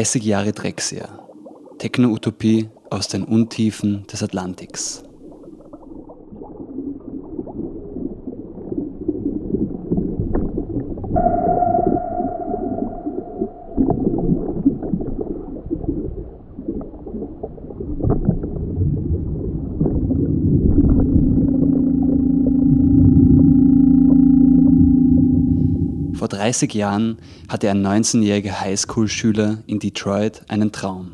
30 Jahre Drexia. Techno-Utopie aus den Untiefen des Atlantiks. Vor 30 Jahren hatte ein 19-jähriger Highschool-Schüler in Detroit einen Traum.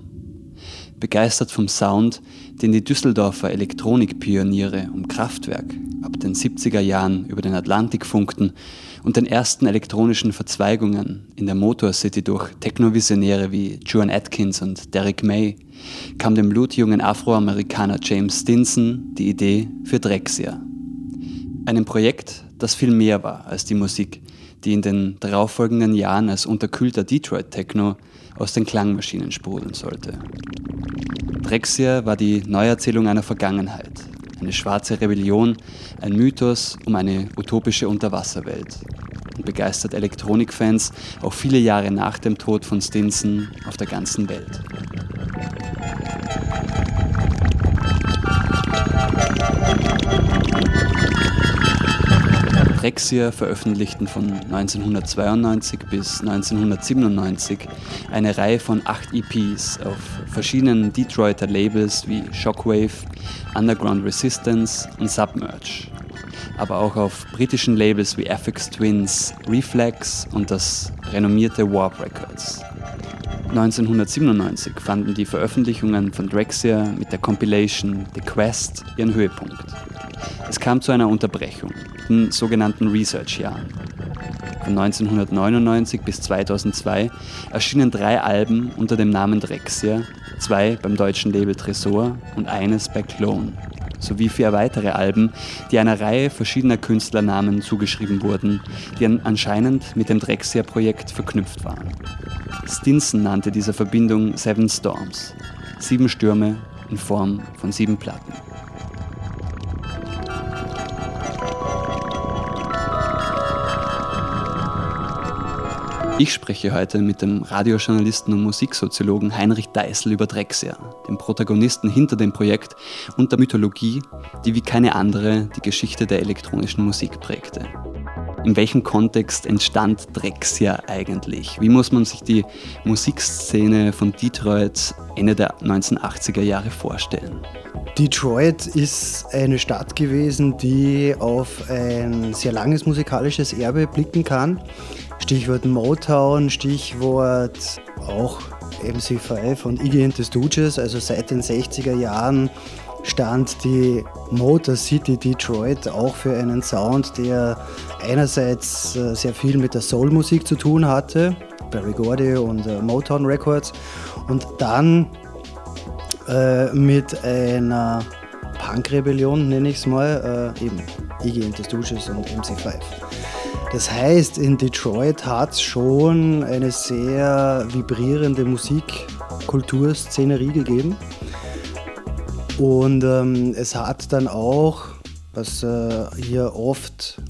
Begeistert vom Sound, den die Düsseldorfer Elektronikpioniere um Kraftwerk ab den 70er Jahren über den Atlantik funkten und den ersten elektronischen Verzweigungen in der Motor City durch Technovisionäre wie Juan Atkins und Derek May, kam dem blutjungen Afroamerikaner James Stinson die Idee für Drexia. Einem Projekt, das viel mehr war als die Musik, die in den darauffolgenden Jahren als unterkühlter Detroit-Techno aus den Klangmaschinen sprudeln sollte. Drexia war die Neuerzählung einer Vergangenheit, eine schwarze Rebellion, ein Mythos um eine utopische Unterwasserwelt und begeistert Elektronikfans auch viele Jahre nach dem Tod von Stinson auf der ganzen Welt. Drexia veröffentlichten von 1992 bis 1997 eine Reihe von acht EPs auf verschiedenen Detroiter Labels wie Shockwave, Underground Resistance und Submerge, aber auch auf britischen Labels wie FX Twins, Reflex und das renommierte Warp Records. 1997 fanden die Veröffentlichungen von Drexia mit der Compilation The Quest ihren Höhepunkt. Es kam zu einer Unterbrechung, den sogenannten Research-Jahren. Von 1999 bis 2002 erschienen drei Alben unter dem Namen Drexia, zwei beim deutschen Label Tresor und eines bei Clone, sowie vier weitere Alben, die einer Reihe verschiedener Künstlernamen zugeschrieben wurden, die anscheinend mit dem Drexia-Projekt verknüpft waren. Stinson nannte diese Verbindung Seven Storms, sieben Stürme in Form von sieben Platten. Ich spreche heute mit dem Radiojournalisten und Musiksoziologen Heinrich Deißel über Drexia, dem Protagonisten hinter dem Projekt und der Mythologie, die wie keine andere die Geschichte der elektronischen Musik prägte. In welchem Kontext entstand Drexia eigentlich? Wie muss man sich die Musikszene von Detroit Ende der 1980er Jahre vorstellen? Detroit ist eine Stadt gewesen, die auf ein sehr langes musikalisches Erbe blicken kann. Stichwort Motown, Stichwort auch MC5 und Iggy and the Stooges. Also seit den 60er Jahren stand die Motor City Detroit auch für einen Sound, der einerseits äh, sehr viel mit der Soul-Musik zu tun hatte, Barry Gordy und äh, Motown Records, und dann äh, mit einer Punk-Rebellion, nenne ich es mal, äh, eben Iggy and the Stooges und MC5. Das heißt, in Detroit hat es schon eine sehr vibrierende Musikkulturszenerie gegeben. Und ähm, es hat dann auch, was äh, hier oft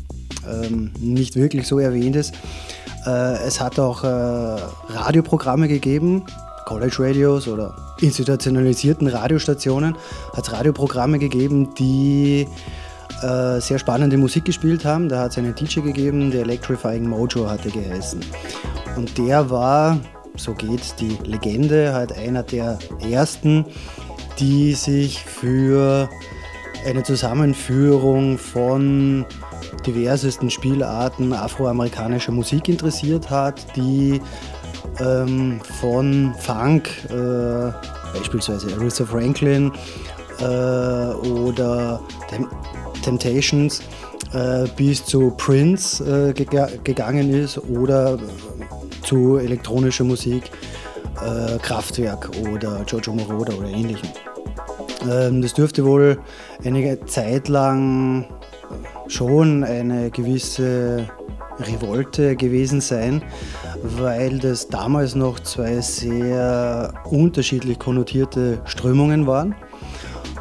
ähm, nicht wirklich so erwähnt ist, äh, es hat auch äh, Radioprogramme gegeben, College Radios oder institutionalisierten Radiostationen, hat es Radioprogramme gegeben, die äh, sehr spannende Musik gespielt haben. Da hat es einen DJ gegeben, der Electrifying Mojo hatte geheißen. Und der war, so geht die Legende, halt einer der ersten, die sich für eine Zusammenführung von diversesten Spielarten afroamerikanischer Musik interessiert hat, die ähm, von Funk, äh, beispielsweise Aretha Franklin äh, oder dem Temptations äh, bis zu Prince äh, gegangen ist oder zu elektronischer Musik, äh, Kraftwerk oder Giorgio Moroder oder ähnlichem. Ähm, das dürfte wohl eine Zeit lang schon eine gewisse Revolte gewesen sein, weil das damals noch zwei sehr unterschiedlich konnotierte Strömungen waren.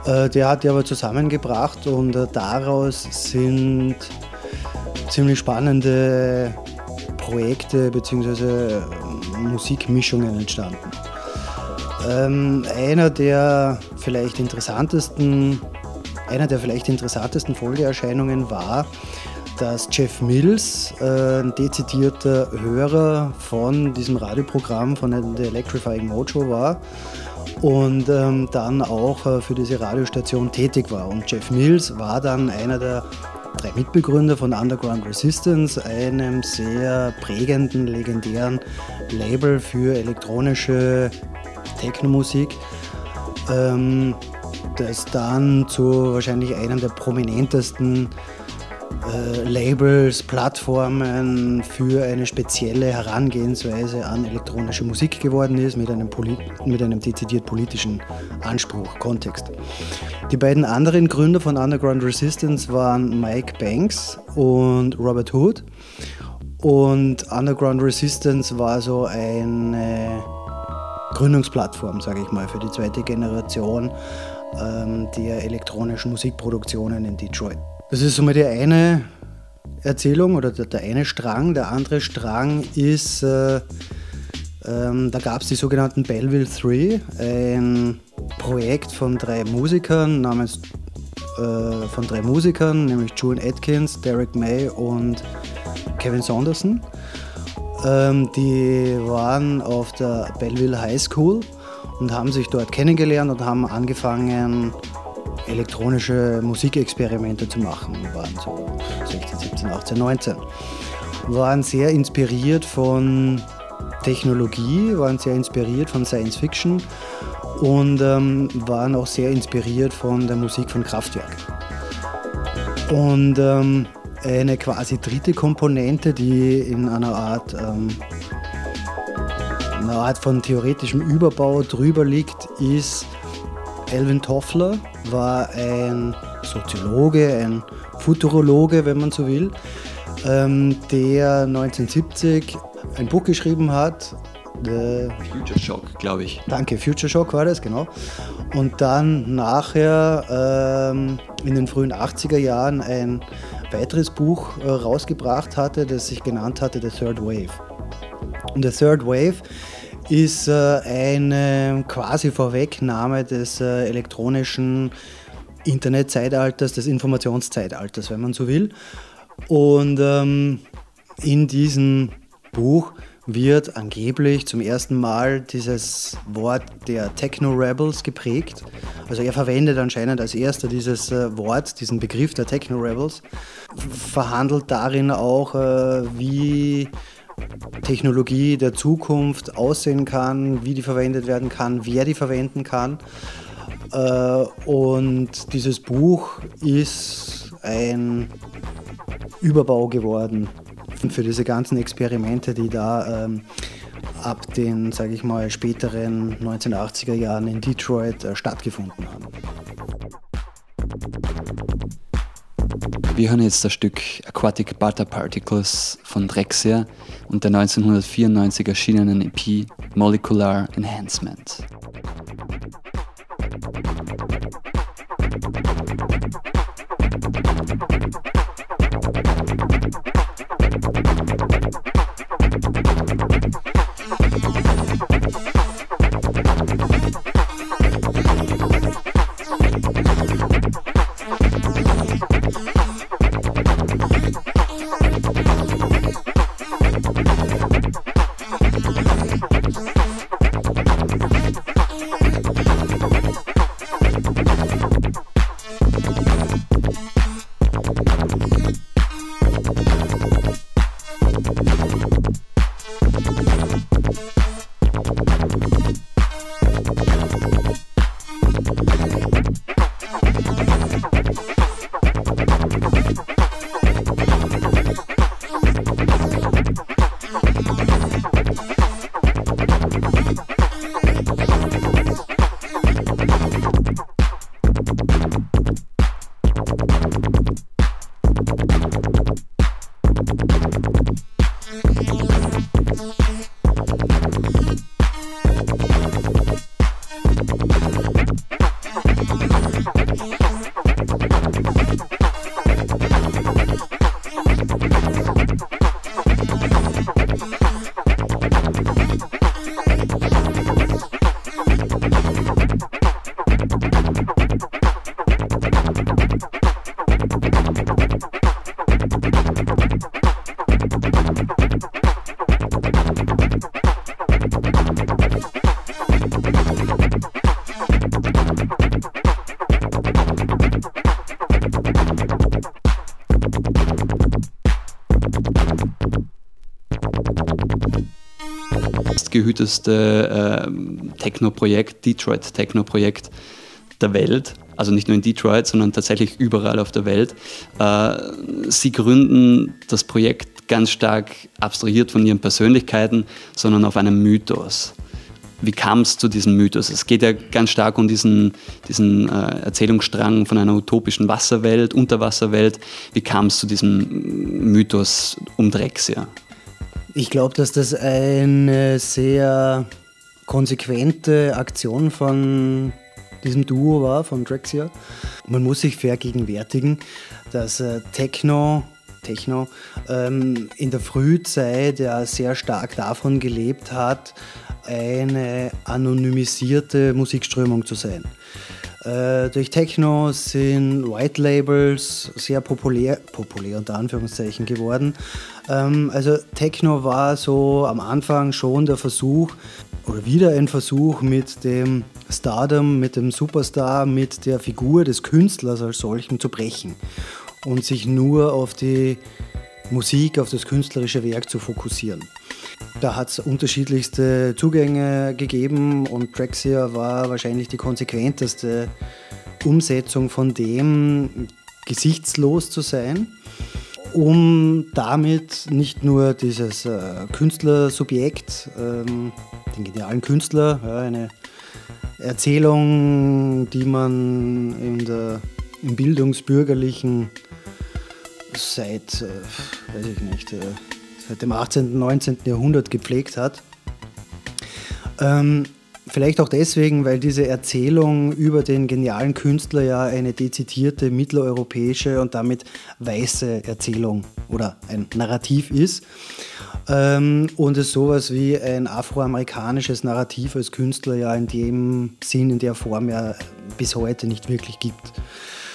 Äh, der hat die aber zusammengebracht und äh, daraus sind ziemlich spannende Projekte bzw. Musikmischungen entstanden. Ähm, einer der vielleicht interessantesten, einer der vielleicht interessantesten Folgeerscheinungen war, dass Jeff Mills äh, ein dezidierter Hörer von diesem Radioprogramm von der Electrifying Mojo war und ähm, dann auch äh, für diese Radiostation tätig war. Und Jeff Mills war dann einer der drei Mitbegründer von Underground Resistance, einem sehr prägenden, legendären Label für elektronische Technomusik, ähm, das dann zu wahrscheinlich einem der prominentesten äh, Labels, Plattformen für eine spezielle Herangehensweise an elektronische Musik geworden ist, mit einem, mit einem dezidiert politischen Anspruch, Kontext. Die beiden anderen Gründer von Underground Resistance waren Mike Banks und Robert Hood. Und Underground Resistance war so eine Gründungsplattform, sage ich mal, für die zweite Generation ähm, der elektronischen Musikproduktionen in Detroit. Das ist somit die eine Erzählung oder der, der eine Strang. Der andere Strang ist, äh, ähm, da gab es die sogenannten Belleville 3, ein Projekt von drei Musikern namens äh, von drei Musikern, nämlich Julian Atkins, Derek May und Kevin Saunderson. Ähm, die waren auf der Belleville High School und haben sich dort kennengelernt und haben angefangen, elektronische Musikexperimente zu machen. Wir waren so 16, 17, 18, 19. Waren sehr inspiriert von Technologie, waren sehr inspiriert von Science Fiction und ähm, waren auch sehr inspiriert von der Musik von Kraftwerk. Und ähm, eine quasi dritte Komponente, die in einer Art, ähm, einer Art von theoretischem Überbau drüber liegt, ist Elvin Toffler, war ein Soziologe, ein Futurologe, wenn man so will, ähm, der 1970 ein Buch geschrieben hat. The Future Shock, glaube ich. Danke, Future Shock war das, genau. Und dann nachher ähm, in den frühen 80er Jahren ein weiteres Buch äh, rausgebracht hatte, das sich genannt hatte The Third Wave. Und The Third Wave ist äh, eine quasi Vorwegnahme des äh, elektronischen Internetzeitalters, des Informationszeitalters, wenn man so will. Und ähm, in diesem Buch wird angeblich zum ersten Mal dieses Wort der Techno-Rebels geprägt. Also er verwendet anscheinend als erster dieses äh, Wort, diesen Begriff der Techno-Rebels, verhandelt darin auch, äh, wie Technologie der Zukunft aussehen kann, wie die verwendet werden kann, wer die verwenden kann. Äh, und dieses Buch ist ein Überbau geworden für diese ganzen Experimente, die da ähm, ab den, sage ich mal, späteren 1980er Jahren in Detroit äh, stattgefunden haben. Wir hören jetzt das Stück Aquatic Butter Particles von Drexia und der 1994 erschienenen EP Molecular Enhancement. Meistgehüteste äh, Techno-Projekt, Detroit Techno-Projekt der Welt. Also nicht nur in Detroit, sondern tatsächlich überall auf der Welt. Äh, sie gründen das Projekt ganz stark abstrahiert von ihren Persönlichkeiten, sondern auf einem Mythos. Wie kam es zu diesem Mythos? Es geht ja ganz stark um diesen, diesen äh, Erzählungsstrang von einer utopischen Wasserwelt, Unterwasserwelt. Wie kam es zu diesem Mythos um Drexia? Ich glaube, dass das eine sehr konsequente Aktion von diesem Duo war, von Drexia. Man muss sich vergegenwärtigen, dass äh, Techno, Techno ähm, in der Frühzeit ja sehr stark davon gelebt hat, eine anonymisierte Musikströmung zu sein. Äh, durch Techno sind White Labels sehr populär, populär unter Anführungszeichen geworden. Ähm, also Techno war so am Anfang schon der Versuch, oder wieder ein Versuch mit dem Stardom, mit dem Superstar, mit der Figur des Künstlers als solchen zu brechen und sich nur auf die Musik, auf das künstlerische Werk zu fokussieren. Da hat es unterschiedlichste Zugänge gegeben und Drexia war wahrscheinlich die konsequenteste Umsetzung von dem, gesichtslos zu sein, um damit nicht nur dieses äh, Künstlersubjekt, ähm, den genialen Künstler, ja, eine Erzählung, die man in der, im bildungsbürgerlichen seit, äh, weiß ich nicht, äh, seit dem 18., 19. Jahrhundert gepflegt hat. Ähm, vielleicht auch deswegen, weil diese Erzählung über den genialen Künstler ja eine dezidierte mitteleuropäische und damit weiße Erzählung oder ein Narrativ ist. Ähm, und es sowas wie ein afroamerikanisches Narrativ als Künstler ja in dem Sinn, in der Form ja bis heute nicht wirklich gibt.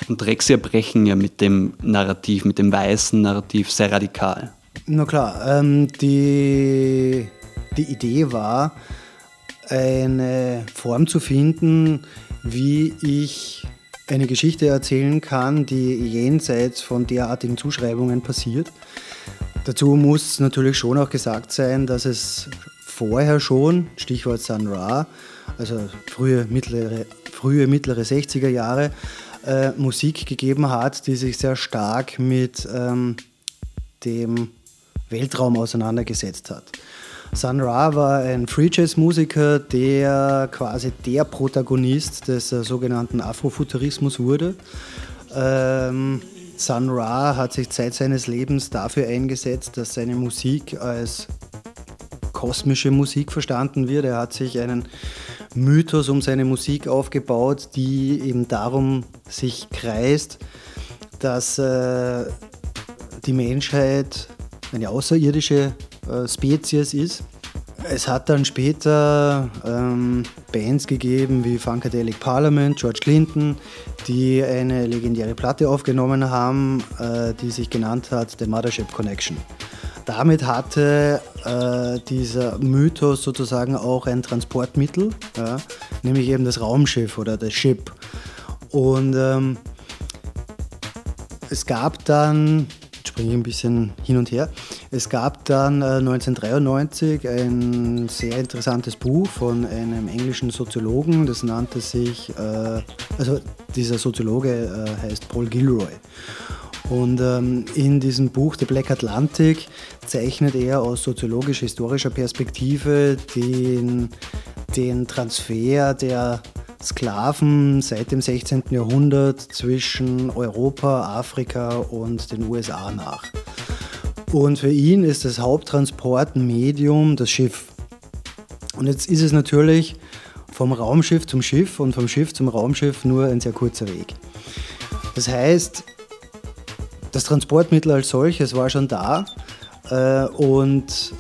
Und Drexia brechen ja mit dem Narrativ, mit dem weißen Narrativ sehr radikal. Na klar, ähm, die, die Idee war, eine Form zu finden, wie ich eine Geschichte erzählen kann, die jenseits von derartigen Zuschreibungen passiert. Dazu muss natürlich schon auch gesagt sein, dass es vorher schon, Stichwort Sun Ra, also frühe mittlere, frühe mittlere 60er Jahre, äh, Musik gegeben hat, die sich sehr stark mit ähm, dem Weltraum auseinandergesetzt hat. Sun Ra war ein Free Jazz Musiker, der quasi der Protagonist des äh, sogenannten Afrofuturismus wurde. Ähm, Sun Ra hat sich Zeit seines Lebens dafür eingesetzt, dass seine Musik als kosmische Musik verstanden wird. Er hat sich einen Mythos um seine Musik aufgebaut, die eben darum sich kreist, dass äh, die Menschheit eine außerirdische äh, Spezies ist. Es hat dann später ähm, Bands gegeben wie Funkadelic Parliament, George Clinton, die eine legendäre Platte aufgenommen haben, äh, die sich genannt hat The Mothership Connection. Damit hatte äh, dieser Mythos sozusagen auch ein Transportmittel, ja, nämlich eben das Raumschiff oder das Ship. Und ähm, es gab dann springe ein bisschen hin und her. Es gab dann äh, 1993 ein sehr interessantes Buch von einem englischen Soziologen, das nannte sich, äh, also dieser Soziologe äh, heißt Paul Gilroy. Und ähm, in diesem Buch The Black Atlantic zeichnet er aus soziologisch-historischer Perspektive den, den Transfer der Sklaven seit dem 16. Jahrhundert zwischen Europa, Afrika und den USA nach. Und für ihn ist das Haupttransportmedium das Schiff. Und jetzt ist es natürlich vom Raumschiff zum Schiff und vom Schiff zum Raumschiff nur ein sehr kurzer Weg. Das heißt, das Transportmittel als solches war schon da äh, und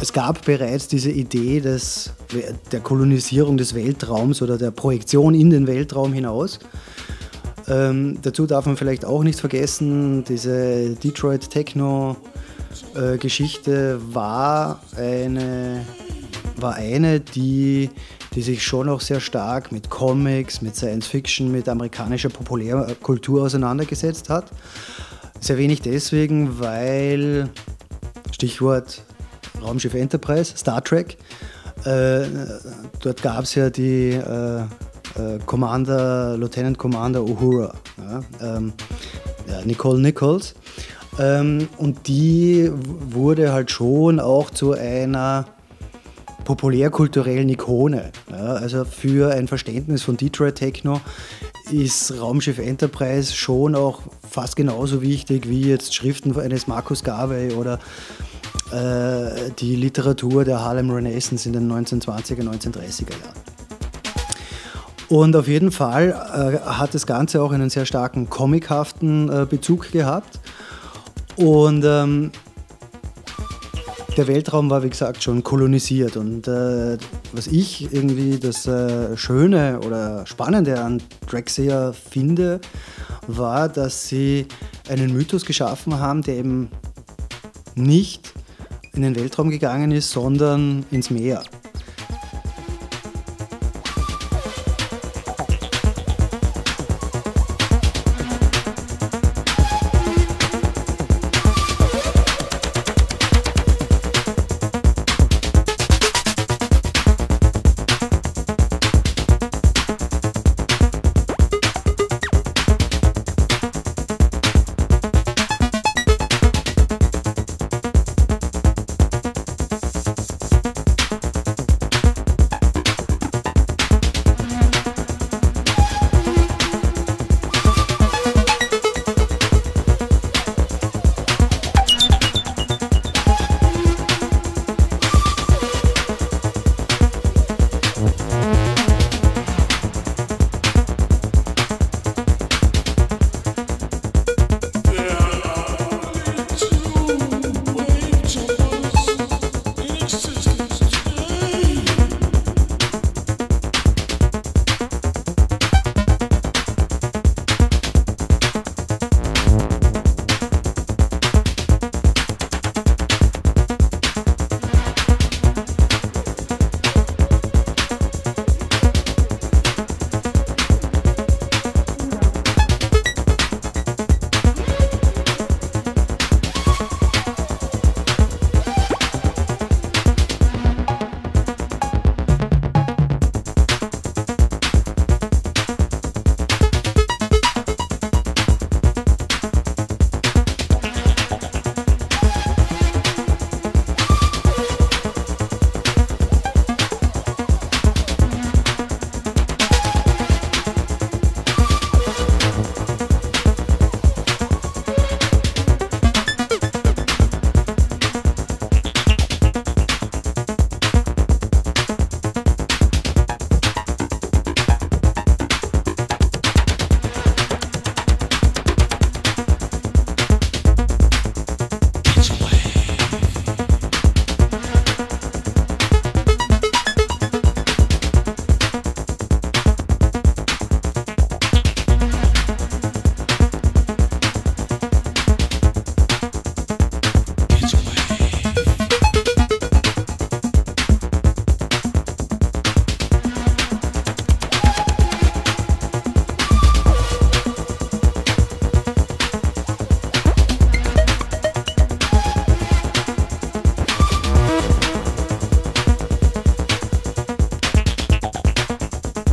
es gab bereits diese Idee des, der Kolonisierung des Weltraums oder der Projektion in den Weltraum hinaus. Ähm, dazu darf man vielleicht auch nicht vergessen, diese Detroit Techno äh, Geschichte war eine, war eine die, die sich schon auch sehr stark mit Comics, mit Science Fiction, mit amerikanischer Populärkultur auseinandergesetzt hat. Sehr wenig deswegen, weil, Stichwort Raumschiff Enterprise, Star Trek. Äh, dort gab es ja die äh, äh, Commander, Lieutenant Commander Uhura, ja, ähm, ja, Nicole Nichols. Ähm, und die wurde halt schon auch zu einer populärkulturellen Ikone. Ja, also für ein Verständnis von Detroit Techno ist Raumschiff Enterprise schon auch fast genauso wichtig wie jetzt Schriften eines Marcus Garvey oder äh, die Literatur der Harlem Renaissance in den 1920er, 1930er Jahren. Und auf jeden Fall äh, hat das Ganze auch einen sehr starken comichaften äh, Bezug gehabt. Und ähm, der Weltraum war, wie gesagt, schon kolonisiert. Und äh, was ich irgendwie das äh, Schöne oder Spannende an Drexia finde, war, dass sie einen Mythos geschaffen haben, der eben nicht in den Weltraum gegangen ist, sondern ins Meer.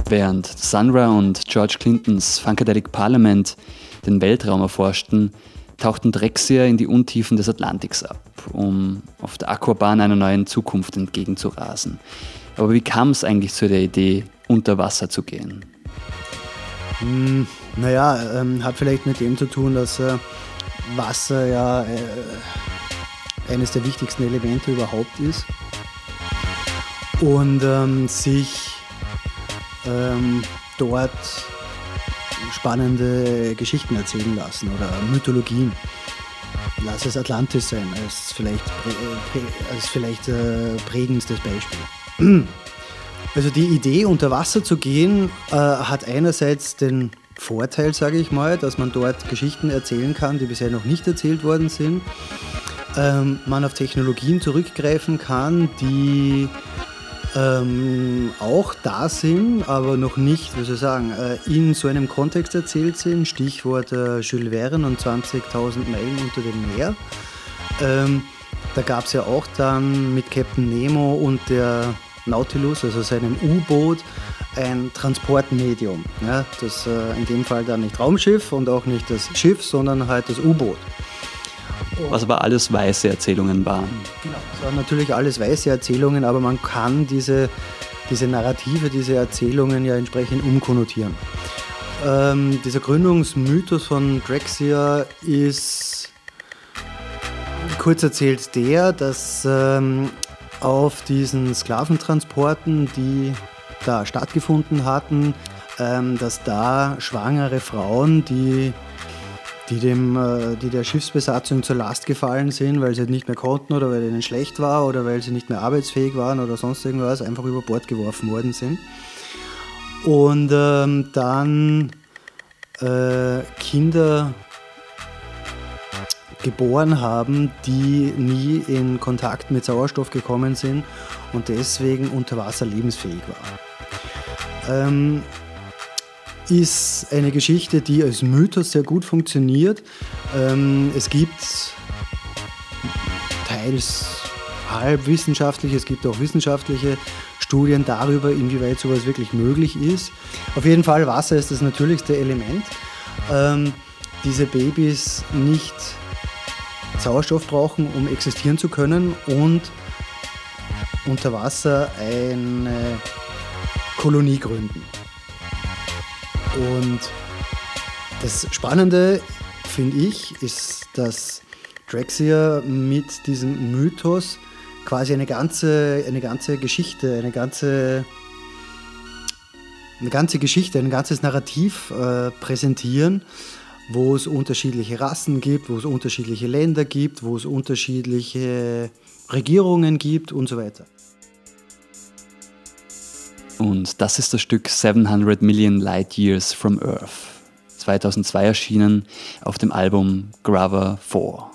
Während Sunra und George Clintons Funkadelic Parliament den Weltraum erforschten, tauchten Drexia in die Untiefen des Atlantiks ab, um auf der Aquabahn einer neuen Zukunft entgegenzurasen. Aber wie kam es eigentlich zu der Idee, unter Wasser zu gehen? Hm, naja, ähm, hat vielleicht mit dem zu tun, dass äh, Wasser ja äh, eines der wichtigsten Elemente überhaupt ist und ähm, sich ähm, dort spannende Geschichten erzählen lassen oder Mythologien. Lass es Atlantis sein, als vielleicht, als vielleicht äh, prägendstes Beispiel. Also die Idee, unter Wasser zu gehen, äh, hat einerseits den Vorteil, sage ich mal, dass man dort Geschichten erzählen kann, die bisher noch nicht erzählt worden sind. Ähm, man auf Technologien zurückgreifen kann, die ähm, auch da sind, aber noch nicht, wie soll ich sagen, äh, in so einem Kontext erzählt sind. Stichwort äh, Jules Verne und 20.000 Meilen unter dem Meer. Ähm, da gab es ja auch dann mit Captain Nemo und der Nautilus, also seinem U-Boot, ein Transportmedium. Ja, das äh, in dem Fall dann nicht Raumschiff und auch nicht das Schiff, sondern halt das U-Boot. Was aber alles weiße Erzählungen waren. Genau, es waren natürlich alles weiße Erzählungen, aber man kann diese, diese Narrative, diese Erzählungen ja entsprechend umkonnotieren. Ähm, dieser Gründungsmythos von Drexia ist kurz erzählt der, dass ähm, auf diesen Sklaventransporten, die da stattgefunden hatten, ähm, dass da schwangere Frauen, die, die, dem, äh, die der Schiffsbesatzung zur Last gefallen sind, weil sie nicht mehr konnten oder weil ihnen schlecht war oder weil sie nicht mehr arbeitsfähig waren oder sonst irgendwas, einfach über Bord geworfen worden sind. Und ähm, dann äh, Kinder geboren haben, die nie in Kontakt mit Sauerstoff gekommen sind und deswegen unter Wasser lebensfähig waren. Ähm, ist eine Geschichte, die als Mythos sehr gut funktioniert. Ähm, es gibt teils halbwissenschaftliche, es gibt auch wissenschaftliche Studien darüber, inwieweit sowas wirklich möglich ist. Auf jeden Fall, Wasser ist das natürlichste Element. Ähm, diese Babys nicht Sauerstoff brauchen, um existieren zu können und unter Wasser eine Kolonie gründen. Und das Spannende, finde ich, ist, dass Drexia mit diesem Mythos quasi eine ganze, eine ganze Geschichte, eine ganze, eine ganze Geschichte, ein ganzes Narrativ äh, präsentieren, wo es unterschiedliche Rassen gibt, wo es unterschiedliche Länder gibt, wo es unterschiedliche Regierungen gibt und so weiter. Und das ist das Stück 700 Million Light Years from Earth, 2002 erschienen auf dem Album Grover 4.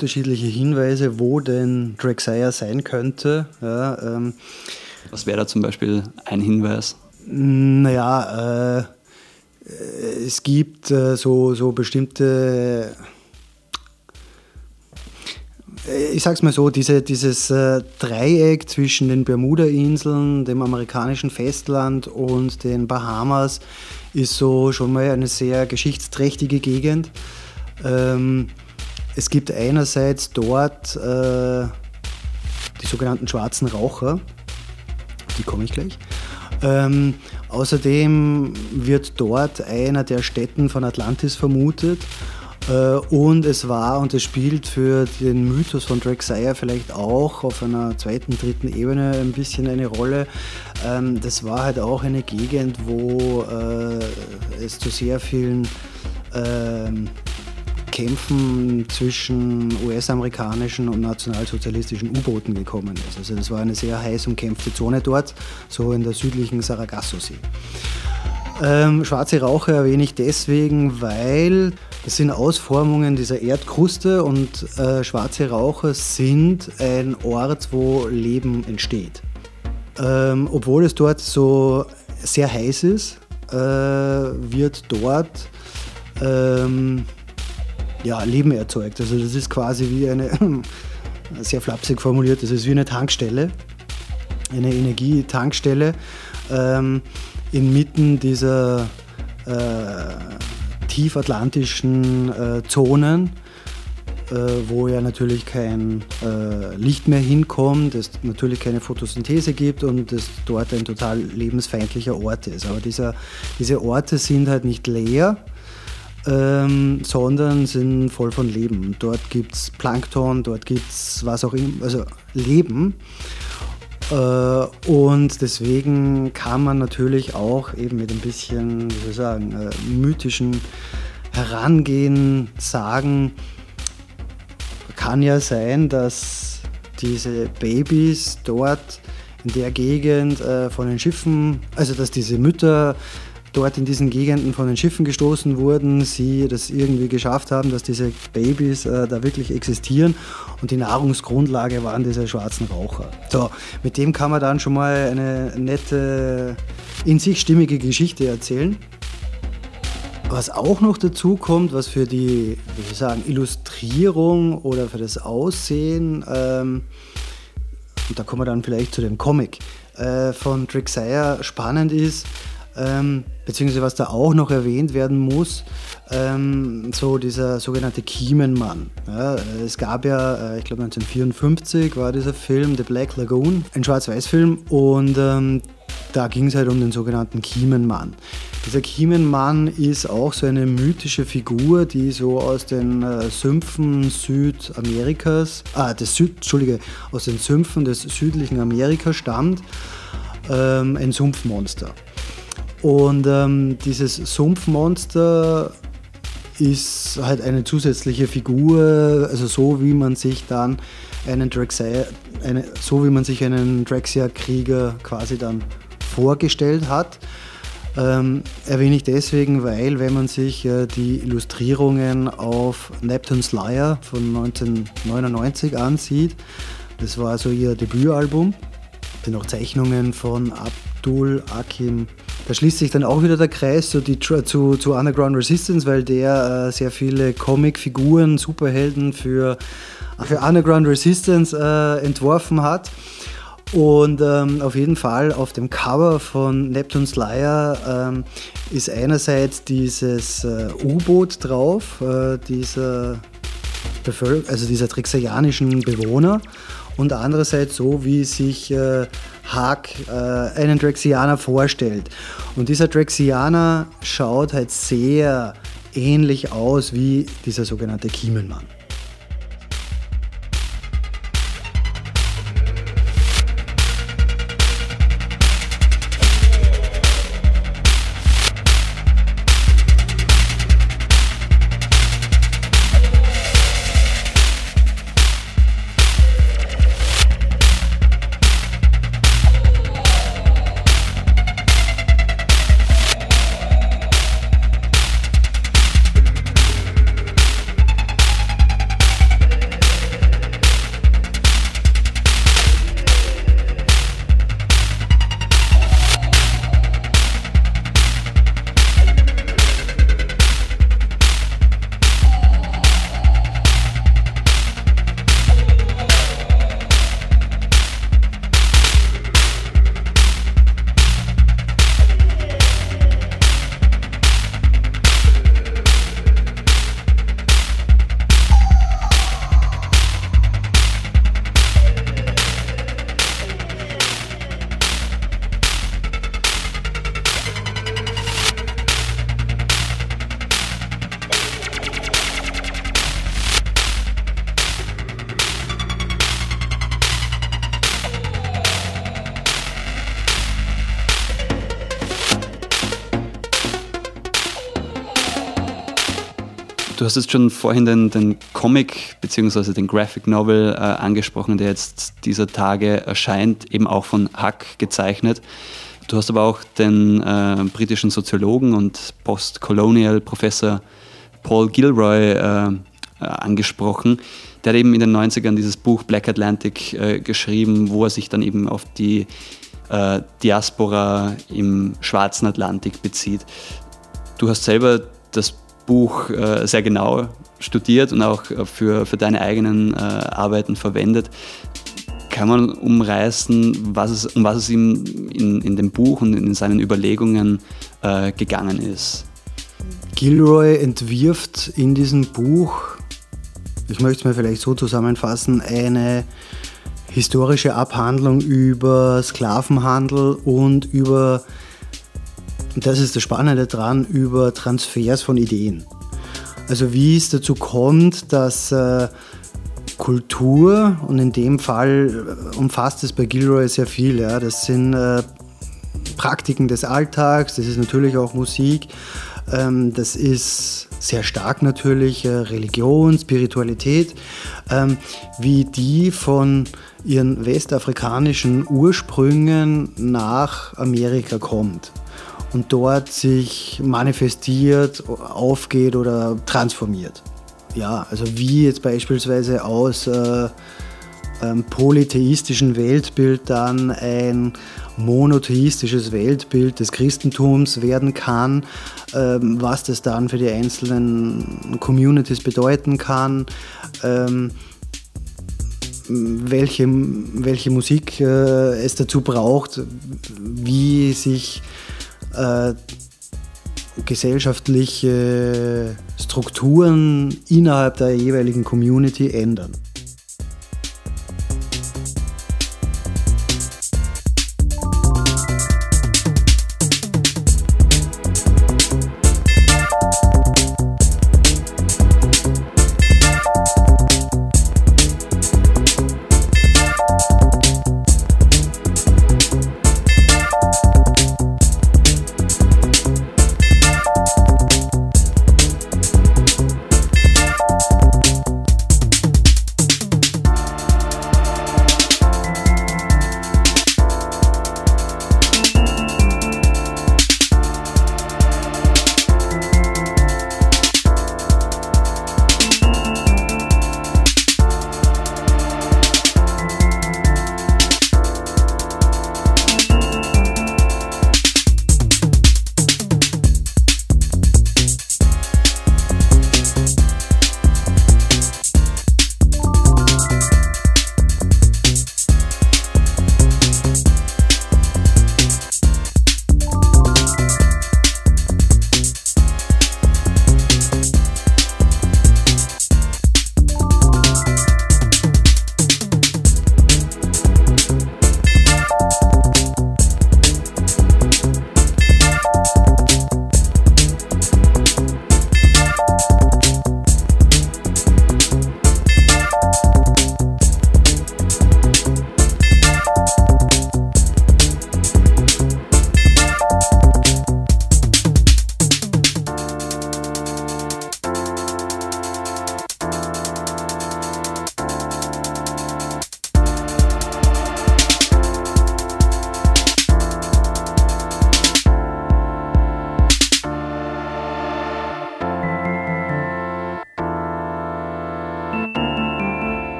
unterschiedliche Hinweise, wo denn Drexciya sein könnte. Ja, ähm, Was wäre da zum Beispiel ein Hinweis? Naja, äh, es gibt äh, so, so bestimmte äh, ich sag's mal so, diese, dieses äh, Dreieck zwischen den Bermuda-Inseln, dem amerikanischen Festland und den Bahamas ist so schon mal eine sehr geschichtsträchtige Gegend. Ähm, es gibt einerseits dort äh, die sogenannten schwarzen Raucher, die komme ich gleich. Ähm, außerdem wird dort einer der Städten von Atlantis vermutet. Äh, und es war und es spielt für den Mythos von Drexciya vielleicht auch auf einer zweiten, dritten Ebene ein bisschen eine Rolle. Ähm, das war halt auch eine Gegend, wo äh, es zu sehr vielen ähm, Kämpfen zwischen US-amerikanischen und nationalsozialistischen U-Booten gekommen ist. Also das war eine sehr heiß umkämpfte Zone dort, so in der südlichen Sargasso-See. Ähm, schwarze Raucher erwähne ich deswegen, weil es sind Ausformungen dieser Erdkruste und äh, schwarze Raucher sind ein Ort, wo Leben entsteht. Ähm, obwohl es dort so sehr heiß ist, äh, wird dort ähm, ja, Leben erzeugt. Also das ist quasi wie eine, sehr flapsig formuliert, das ist wie eine Tankstelle, eine Energietankstelle ähm, inmitten dieser äh, tiefatlantischen äh, Zonen, äh, wo ja natürlich kein äh, Licht mehr hinkommt, es natürlich keine Photosynthese gibt und es dort ein total lebensfeindlicher Ort ist. Aber dieser, diese Orte sind halt nicht leer, ähm, sondern sind voll von Leben. Dort gibt es Plankton, dort gibt es was auch immer, also Leben. Äh, und deswegen kann man natürlich auch eben mit ein bisschen, wie soll ich sagen, äh, mythischen Herangehen sagen, kann ja sein, dass diese Babys dort in der Gegend äh, von den Schiffen, also dass diese Mütter dort in diesen Gegenden von den Schiffen gestoßen wurden, sie das irgendwie geschafft haben, dass diese Babys äh, da wirklich existieren und die Nahrungsgrundlage waren diese schwarzen Raucher. So, mit dem kann man dann schon mal eine nette, in sich stimmige Geschichte erzählen. Was auch noch dazu kommt, was für die, wie soll ich sagen, Illustrierung oder für das Aussehen, ähm, und da kommen wir dann vielleicht zu dem Comic, äh, von Drexciya spannend ist, ähm, beziehungsweise was da auch noch erwähnt werden muss, ähm, so dieser sogenannte Kiemenmann. Ja, es gab ja, äh, ich glaube 1954 war dieser Film The Black Lagoon, ein Schwarz-Weiß-Film und ähm, da ging es halt um den sogenannten Kiemenmann. Dieser Kiemenmann ist auch so eine mythische Figur, die so aus den äh, Sümpfen Südamerikas, ah, des Süd, Entschuldige, aus den Sümpfen des südlichen Amerika stammt. Ähm, ein Sumpfmonster. Und ähm, dieses Sumpfmonster ist halt eine zusätzliche Figur, also so wie man sich dann einen Drexia, eine, so wie man sich einen Drexia-Krieger quasi dann vorgestellt hat. Ähm, erwähne ich deswegen, weil wenn man sich äh, die Illustrierungen auf Neptune's Lyre von 1999 ansieht, das war also ihr Debütalbum, sind auch Zeichnungen von Abdul Akim. Da schließt sich dann auch wieder der Kreis zu, die, zu, zu Underground Resistance, weil der äh, sehr viele Comicfiguren, Superhelden für, für Underground Resistance äh, entworfen hat. Und ähm, auf jeden Fall auf dem Cover von Neptune's Lyre ähm, ist einerseits dieses äh, U-Boot drauf, äh, dieser, also dieser trixerianischen Bewohner und andererseits so, wie sich äh, Haag äh, einen Drexianer vorstellt. Und dieser Drexianer schaut halt sehr ähnlich aus wie dieser sogenannte Kiemenmann. Du hast jetzt schon vorhin den, den Comic bzw. den Graphic Novel äh, angesprochen, der jetzt dieser Tage erscheint, eben auch von Hack gezeichnet. Du hast aber auch den äh, britischen Soziologen und Post-Colonial-Professor Paul Gilroy äh, äh, angesprochen. Der hat eben in den 90ern dieses Buch Black Atlantic äh, geschrieben, wo er sich dann eben auf die äh, Diaspora im schwarzen Atlantik bezieht. Du hast selber das Buch äh, sehr genau studiert und auch äh, für, für deine eigenen äh, Arbeiten verwendet. Kann man umreißen, was es, um was es ihm in, in dem Buch und in seinen Überlegungen gegangen ist? Gilroy entwirft in diesem Buch, ich möchte es mir vielleicht so zusammenfassen, eine historische Abhandlung über Sklavenhandel und über und das ist das Spannende daran, über Transfers von Ideen. Also wie es dazu kommt, dass äh, Kultur, und in dem Fall äh, umfasst es bei Gilroy sehr viel, ja, das sind äh, Praktiken des Alltags, das ist natürlich auch Musik, ähm, das ist sehr stark natürlich äh, Religion, Spiritualität, ähm, wie die von ihren westafrikanischen Ursprüngen nach Amerika kommt und dort sich manifestiert, aufgeht oder transformiert. Ja, also wie jetzt beispielsweise aus äh, einem polytheistischen Weltbild dann ein monotheistisches Weltbild des Christentums werden kann, ähm, was das dann für die einzelnen Communities bedeuten kann. Ähm, welche, welche Musik äh, es dazu braucht, wie sich gesellschaftliche Strukturen innerhalb der jeweiligen Community ändern.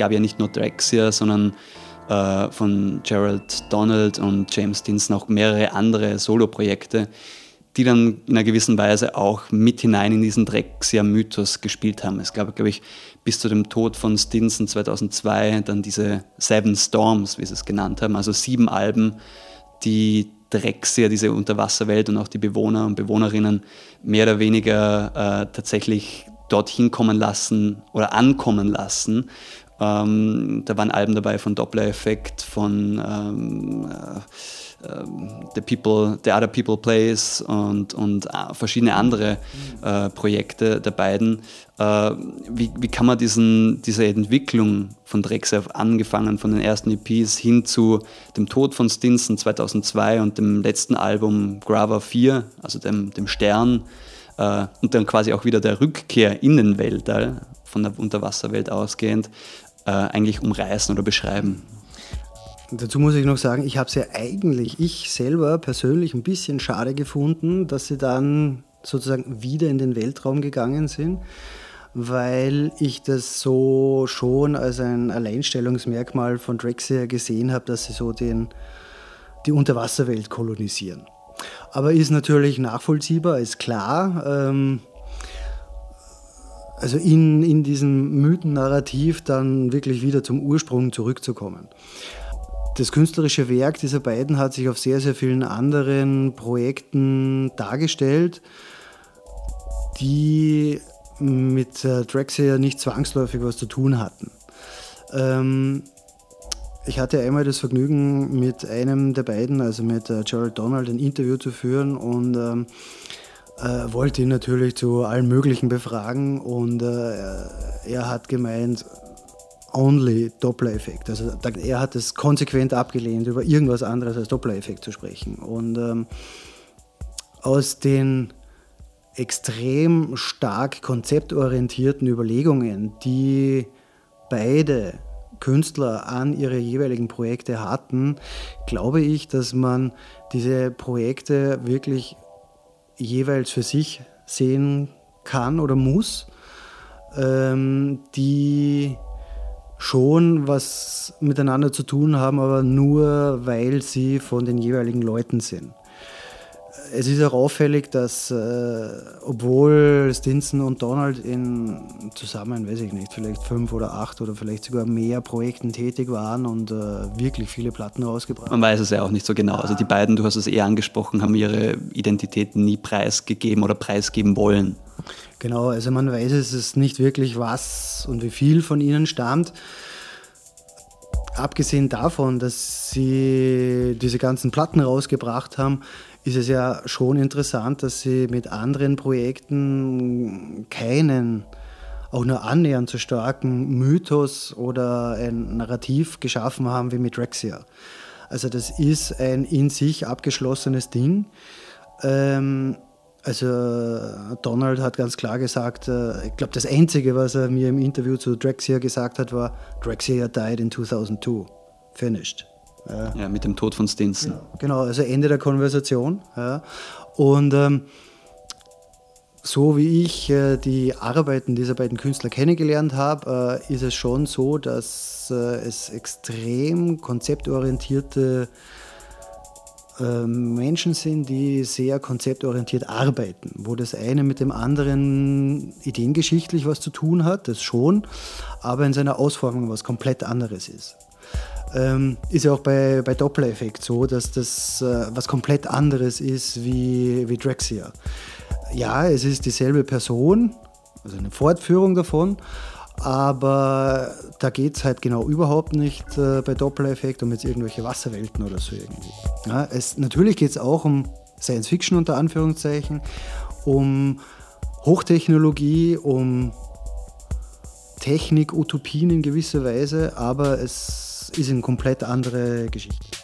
Gab ja nicht nur Drexia, sondern äh, von Gerald Donald und James Dinson auch mehrere andere Soloprojekte, die dann in einer gewissen Weise auch mit hinein in diesen Drexia-Mythos gespielt haben. Es gab, glaube ich, bis zu dem Tod von Stinson 2002 dann diese Seven Storms, wie sie es genannt haben, also sieben Alben, die Drexia, diese Unterwasserwelt und auch die Bewohner und Bewohnerinnen mehr oder weniger äh, tatsächlich dorthin kommen lassen oder ankommen lassen. Ähm, da waren Alben dabei von Doppler-Effekt, von ähm, äh, ähm, the People, The Other People Plays und, und äh, verschiedene andere äh, Projekte der beiden. Äh, wie, wie kann man diesen, diese Entwicklung von Drexel angefangen von den ersten EPs hin zu dem Tod von Stinson 2002 und dem letzten Album Grava 4, also dem, dem Stern, äh, und dann quasi auch wieder der Rückkehr in den Weltall, von der Unterwasserwelt ausgehend, äh, eigentlich umreißen oder beschreiben? Dazu muss ich noch sagen, ich habe es ja eigentlich, ich selber persönlich ein bisschen schade gefunden, dass sie dann sozusagen wieder in den Weltraum gegangen sind, weil ich das so schon als ein Alleinstellungsmerkmal von Drexia gesehen habe, dass sie so den, die Unterwasserwelt kolonisieren. Aber ist natürlich nachvollziehbar, ist klar. Ähm, also in, in diesem Mythennarrativ dann wirklich wieder zum Ursprung zurückzukommen. Das künstlerische Werk dieser beiden hat sich auf sehr, sehr vielen anderen Projekten dargestellt, die mit äh, Drexel nicht zwangsläufig was zu tun hatten. Ähm, ich hatte einmal das Vergnügen, mit einem der beiden, also mit äh, Gerald Donald, ein Interview zu führen und ähm, äh, wollte ihn natürlich zu allen möglichen befragen und äh, er hat gemeint, only Doppler-Effekt. Also er hat es konsequent abgelehnt, über irgendwas anderes als Doppler-Effekt zu sprechen. Und ähm, aus den extrem stark konzeptorientierten Überlegungen, die beide Künstler an ihre jeweiligen Projekte hatten, glaube ich, dass man diese Projekte wirklich jeweils für sich sehen kann oder muss, ähm, die schon was miteinander zu tun haben, aber nur weil sie von den jeweiligen Leuten sind. Es ist auch auffällig, dass äh, obwohl Stinson und Donald in zusammen, weiß ich nicht, vielleicht fünf oder acht oder vielleicht sogar mehr Projekten tätig waren und äh, wirklich viele Platten rausgebracht haben. Man weiß es ja auch nicht so genau. Also die beiden, du hast es eher angesprochen, haben ihre Identität nie preisgegeben oder preisgeben wollen. Genau, also man weiß es nicht wirklich, was und wie viel von ihnen stammt. Abgesehen davon, dass sie diese ganzen Platten rausgebracht haben, ist es ja schon interessant, dass sie mit anderen Projekten keinen auch nur annähernd so starken Mythos oder ein Narrativ geschaffen haben wie mit Rexia. Also das ist ein in sich abgeschlossenes Ding. Ähm, also Donald hat ganz klar gesagt, äh, ich glaube das Einzige, was er mir im Interview zu Drexia gesagt hat, war, Drexia died in 2002. Finished. Ja, mit dem Tod von Stinson. Genau, genau also Ende der Konversation. Ja. Und ähm, so wie ich äh, die Arbeiten dieser beiden Künstler kennengelernt habe, äh, ist es schon so, dass äh, es extrem konzeptorientierte ähm, Menschen sind, die sehr konzeptorientiert arbeiten, wo das eine mit dem anderen ideengeschichtlich was zu tun hat, das schon, aber in seiner Ausformung was komplett anderes ist. Ähm, ist ja auch bei, bei Doppler-Effekt so, dass das äh, was komplett anderes ist wie, wie Drexia. Ja, es ist dieselbe Person, also eine Fortführung davon, aber da geht es halt genau überhaupt nicht äh, bei Doppler-Effekt um jetzt irgendwelche Wasserwelten oder so irgendwie. Ja, es, natürlich geht es auch um Science Fiction unter Anführungszeichen, um Hochtechnologie, um Technik, Utopien in gewisser Weise, aber es ist eine komplett andere Geschichte.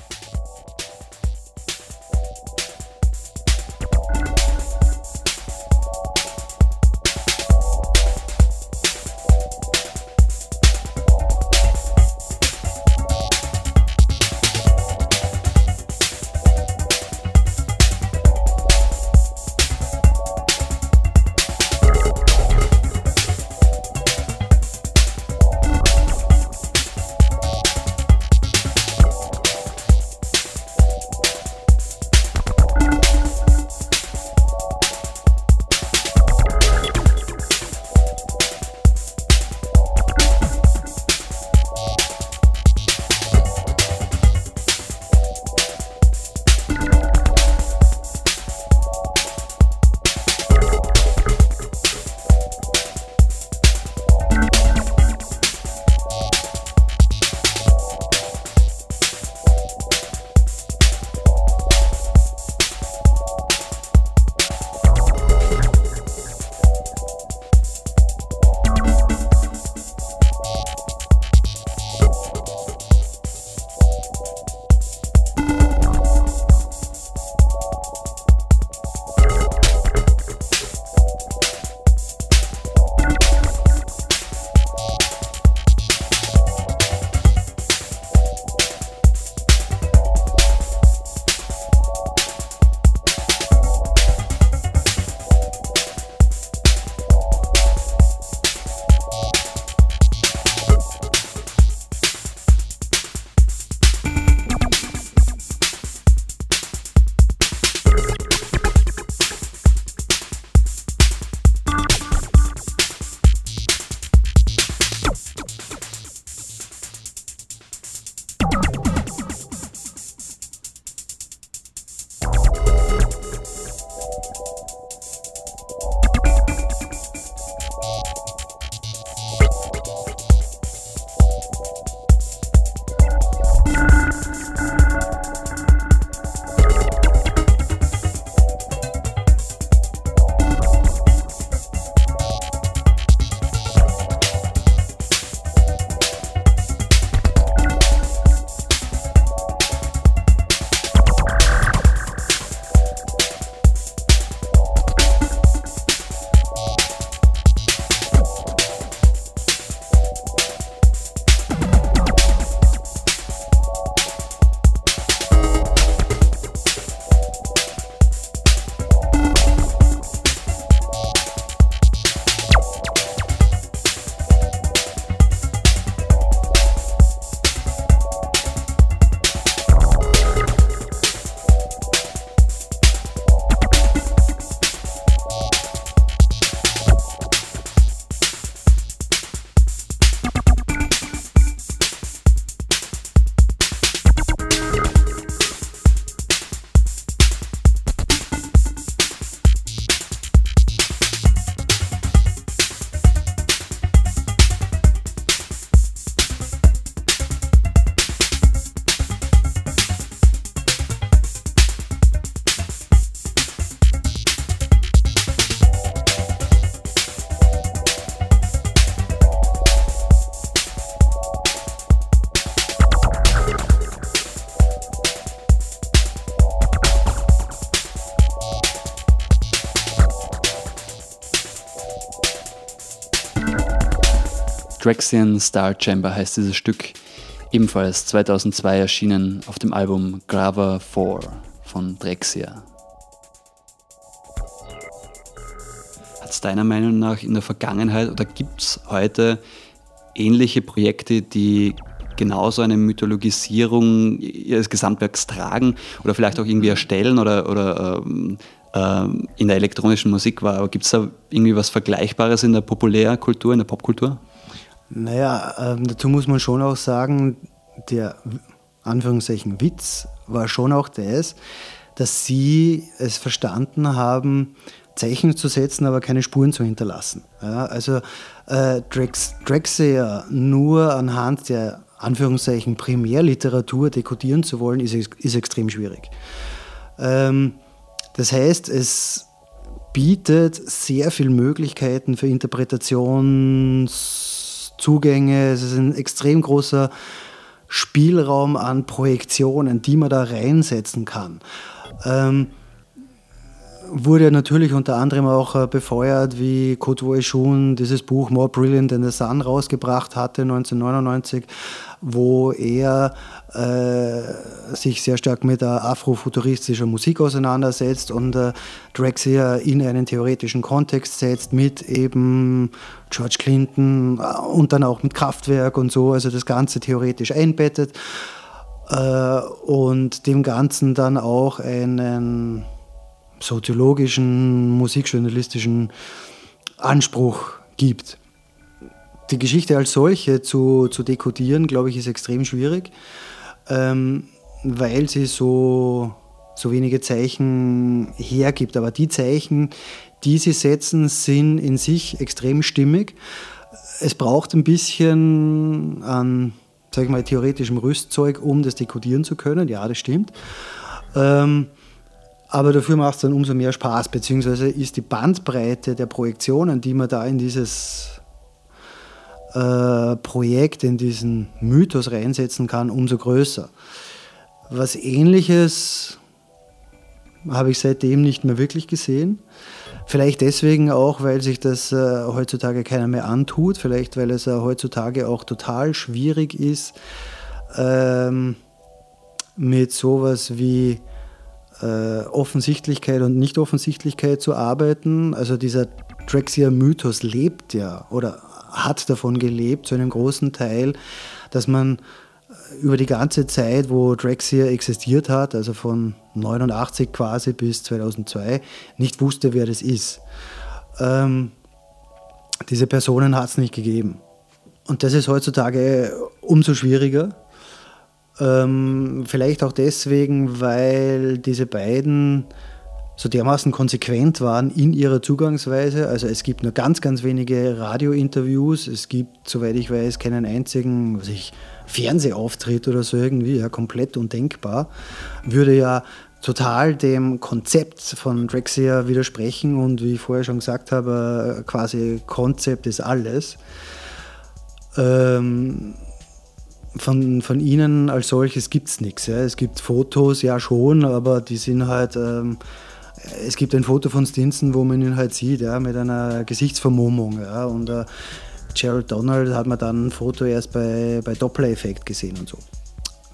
Drexian Star Chamber heißt dieses Stück, ebenfalls 2002 erschienen auf dem Album Grava 4 von Drexia. Hat es deiner Meinung nach in der Vergangenheit oder gibt es heute ähnliche Projekte, die genauso eine Mythologisierung ihres Gesamtwerks tragen oder vielleicht auch irgendwie erstellen oder, oder ähm, ähm, in der elektronischen Musik war. Gibt es da irgendwie was Vergleichbares in der Populärkultur, in der Popkultur? Naja, ähm, dazu muss man schon auch sagen, der Anführungszeichen Witz war schon auch das, dass sie es verstanden haben, Zeichen zu setzen, aber keine Spuren zu hinterlassen. Ja, also äh, Drex, Drexler nur anhand der Anführungszeichen Primärliteratur dekodieren zu wollen, ist, ist extrem schwierig. Ähm, das heißt, es bietet sehr viele Möglichkeiten für Interpretationszugänge. Es ist ein extrem großer Spielraum an Projektionen, die man da reinsetzen kann. Ähm, wurde natürlich unter anderem auch äh, befeuert, wie Kurt Shun dieses Buch More Brilliant Than the Sun rausgebracht hatte 1999, wo er äh, sich sehr stark mit der afrofuturistischer Musik auseinandersetzt und äh, Drexler in einen theoretischen Kontext setzt mit eben George Clinton äh, und dann auch mit Kraftwerk und so, also das Ganze theoretisch einbettet äh, und dem Ganzen dann auch einen soziologischen, musikjournalistischen Anspruch gibt. Die Geschichte als solche zu, zu dekodieren, glaube ich, ist extrem schwierig, ähm, weil sie so, so wenige Zeichen hergibt. Aber die Zeichen, die sie setzen, sind in sich extrem stimmig. Es braucht ein bisschen an, sag ich mal, theoretischem Rüstzeug, um das dekodieren zu können. Ja, das stimmt. Ähm, aber dafür macht es dann umso mehr Spaß, beziehungsweise ist die Bandbreite der Projektionen, die man da in dieses äh, Projekt, in diesen Mythos reinsetzen kann, umso größer. Was ähnliches habe ich seitdem nicht mehr wirklich gesehen. Vielleicht deswegen auch, weil sich das äh, heutzutage keiner mehr antut, vielleicht weil es äh, heutzutage auch total schwierig ist, ähm, mit sowas wie Offensichtlichkeit und Nicht-Offensichtlichkeit zu arbeiten. Also dieser Drexia-Mythos lebt ja oder hat davon gelebt, zu einem großen Teil, dass man äh, über die ganze Zeit, wo Drexia existiert hat, also von 89 quasi bis 2002, nicht wusste, wer das ist. Ähm, diese Personen hat es nicht gegeben. Und das ist heutzutage umso schwieriger, ähm, vielleicht auch deswegen, weil diese beiden so dermaßen konsequent waren in ihrer Zugangsweise. Also es gibt nur ganz, ganz wenige Radiointerviews. Es gibt, soweit ich weiß, keinen einzigen was ich, Fernsehauftritt oder so irgendwie. Ja, komplett undenkbar. Würde ja total dem Konzept von Drexia widersprechen und wie ich vorher schon gesagt habe, quasi Konzept ist alles. Ähm, von, von ihnen als solches gibt es nichts. Ja. Es gibt Fotos, ja schon, aber die sind halt. Ähm, es gibt ein Foto von Stinson, wo man ihn halt sieht, ja, mit einer Gesichtsvermummung. Ja, und äh, Gerald Donald hat man dann ein Foto erst bei, bei Doppler-Effekt gesehen und so.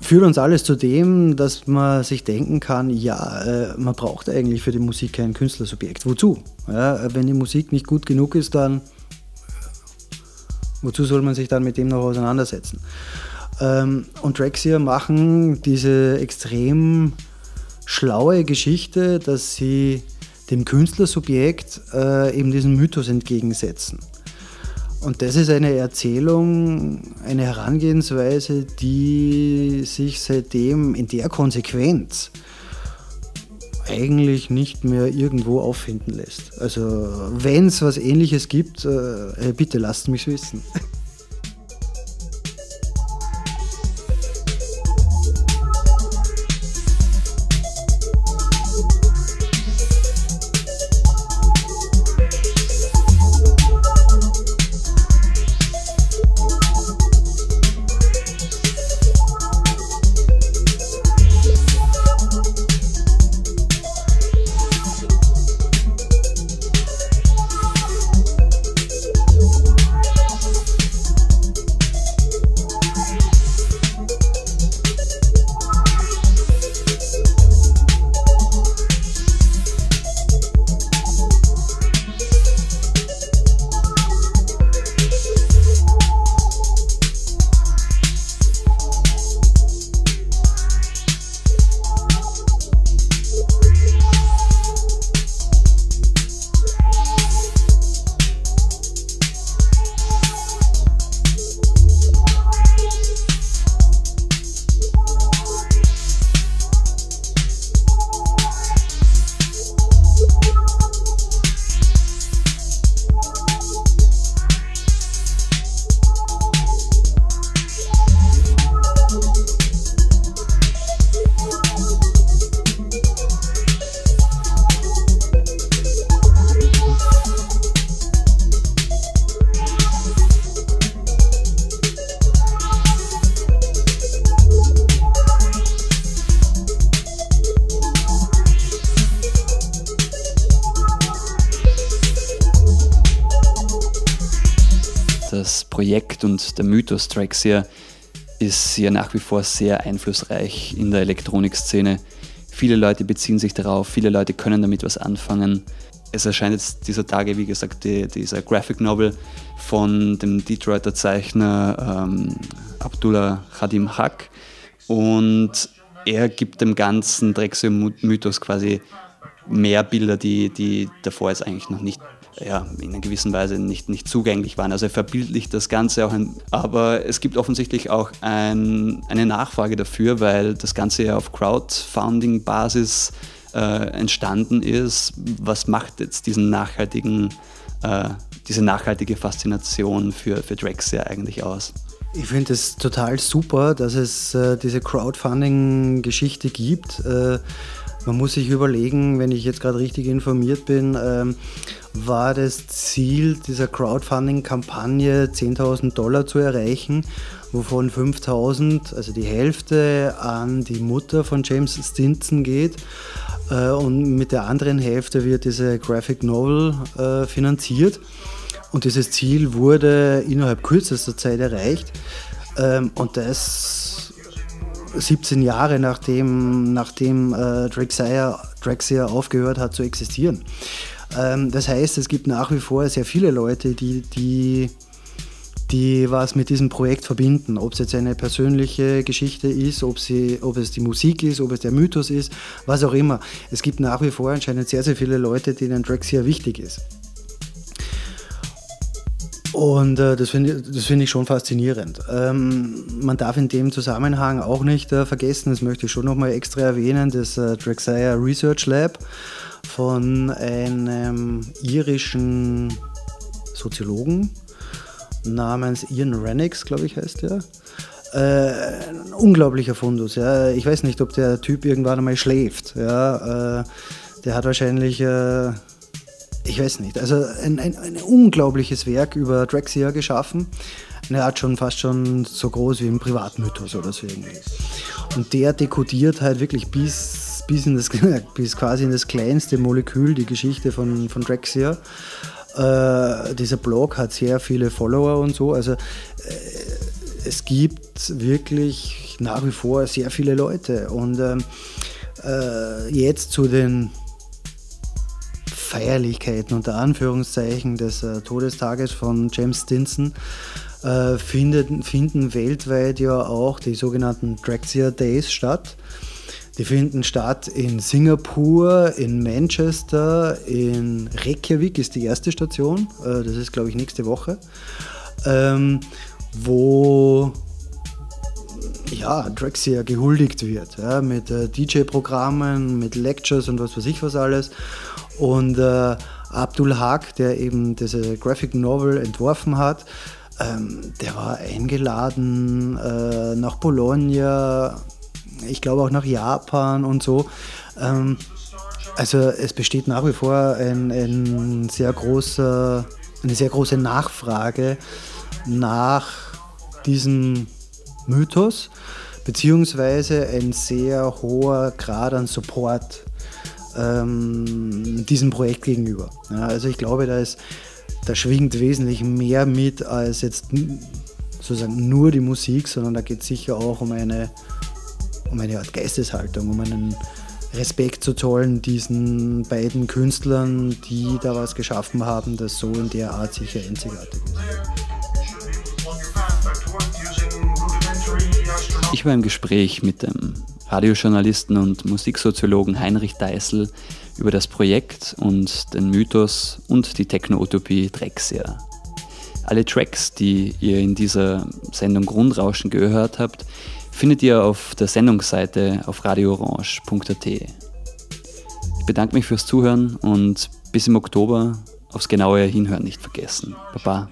Führt uns alles zu dem, dass man sich denken kann, ja, äh, man braucht eigentlich für die Musik kein Künstlersubjekt. Wozu? Ja, wenn die Musik nicht gut genug ist, dann wozu soll man sich dann mit dem noch auseinandersetzen? Ähm, und Drexia machen diese extrem schlaue Geschichte, dass sie dem Künstlersubjekt äh, eben diesen Mythos entgegensetzen. Und das ist eine Erzählung, eine Herangehensweise, die sich seitdem in der Konsequenz eigentlich nicht mehr irgendwo auffinden lässt. Also wenn es was ähnliches gibt, äh, bitte lasst mich wissen. Und der Mythos Drexia ist ja nach wie vor sehr einflussreich in der Elektronikszene. Viele Leute beziehen sich darauf, viele Leute können damit was anfangen. Es erscheint jetzt dieser Tage, wie gesagt, die, dieser Graphic Novel von dem Detroiter Zeichner ähm, Abdullah Khadim Haq und er gibt dem ganzen Drexel-Mythos quasi mehr Bilder, die, die davor jetzt eigentlich noch nicht ja, in einer gewissen Weise nicht, nicht zugänglich waren. Also er verbildlicht das Ganze auch, ein, aber es gibt offensichtlich auch ein, eine Nachfrage dafür, weil das Ganze ja auf Crowdfunding-Basis äh, entstanden ist. Was macht jetzt diesen nachhaltigen, äh, diese nachhaltige Faszination für, für Drexia eigentlich aus? Ich finde es total super, dass es äh, diese Crowdfunding-Geschichte gibt. Man muss sich überlegen, wenn ich jetzt gerade richtig informiert bin, ähm, war das Ziel dieser Crowdfunding-Kampagne 10.000 Dollar zu erreichen, wovon 5.000, also die Hälfte, an die Mutter von James Stinson geht. Äh, und mit der anderen Hälfte wird diese Graphic Novel äh, finanziert. Und dieses Ziel wurde innerhalb kürzester Zeit erreicht. Ähm, und das 17 Jahre nachdem, nachdem äh, Drexia, aufgehört hat zu existieren. Ähm, das heißt, es gibt nach wie vor sehr viele Leute, die, die, die was mit diesem Projekt verbinden. Ob es jetzt eine persönliche Geschichte ist, ob, sie, ob es die Musik ist, ob es der Mythos ist, was auch immer. Es gibt nach wie vor anscheinend sehr, sehr viele Leute, denen Drexia wichtig ist. Und äh, das finde find ich schon faszinierend. Ähm, man darf in dem Zusammenhang auch nicht äh, vergessen, das möchte ich schon nochmal extra erwähnen, das äh, Drexia Research Lab von einem irischen Soziologen namens Ian Renix, glaube ich, heißt der. Äh, ein unglaublicher Fundus. Ja. Ich weiß nicht, ob der Typ irgendwann einmal schläft. Ja. Äh, der hat wahrscheinlich äh, ich weiß nicht, also ein, ein, ein unglaubliches Werk über Drexia geschaffen. Er hat schon fast schon so groß wie ein Privatmythos oder so irgendwie. Und der dekodiert halt wirklich bis, bis, in das, bis quasi in das kleinste Molekül die Geschichte von, von Drexia. Äh, dieser Blog hat sehr viele Follower und so. Also äh, es gibt wirklich nach wie vor sehr viele Leute. Und ähm, äh, jetzt zu den Feierlichkeiten unter Anführungszeichen des äh, Todestages von James Stinson äh, findet, finden weltweit ja auch die sogenannten Drexia Days statt. Die finden statt in Singapur, in Manchester, in Reykjavik ist die erste Station, äh, das ist glaube ich nächste Woche, ähm, wo ja, Drexia gehuldigt wird, ja, mit äh, DJ-Programmen, mit Lectures und was weiß ich was alles. Und äh, Abdul Haq, der eben diese Graphic Novel entworfen hat, ähm, der war eingeladen äh, nach Bologna, ich glaube auch nach Japan und so. Ähm, also es besteht nach wie vor ein, ein sehr großer, eine sehr große Nachfrage nach diesem Mythos, beziehungsweise ein sehr hoher Grad an Support ähm, diesem Projekt gegenüber. Ja, also ich glaube, da, ist, da schwingt wesentlich mehr mit als jetzt sozusagen nur die Musik, sondern da geht es sicher auch um eine, um eine Art Geisteshaltung, um einen Respekt zu zollen diesen beiden Künstlern, die da was geschaffen haben, das so in der Art sicher einzigartig ist. Ich war im Gespräch mit dem Radiojournalisten und Musiksoziologen Heinrich Deißel über das Projekt und den Mythos und die Techno-Utopie Drexia. Alle Tracks, die ihr in dieser Sendung Grundrauschen gehört habt, findet ihr auf der Sendungsseite auf radioorange.at. Ich bedanke mich fürs Zuhören und bis im Oktober aufs genaue Hinhören nicht vergessen. Baba.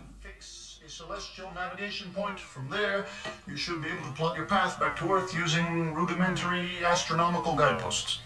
Navigation point. From there, you should be able to plot your path back to Earth using rudimentary astronomical guideposts.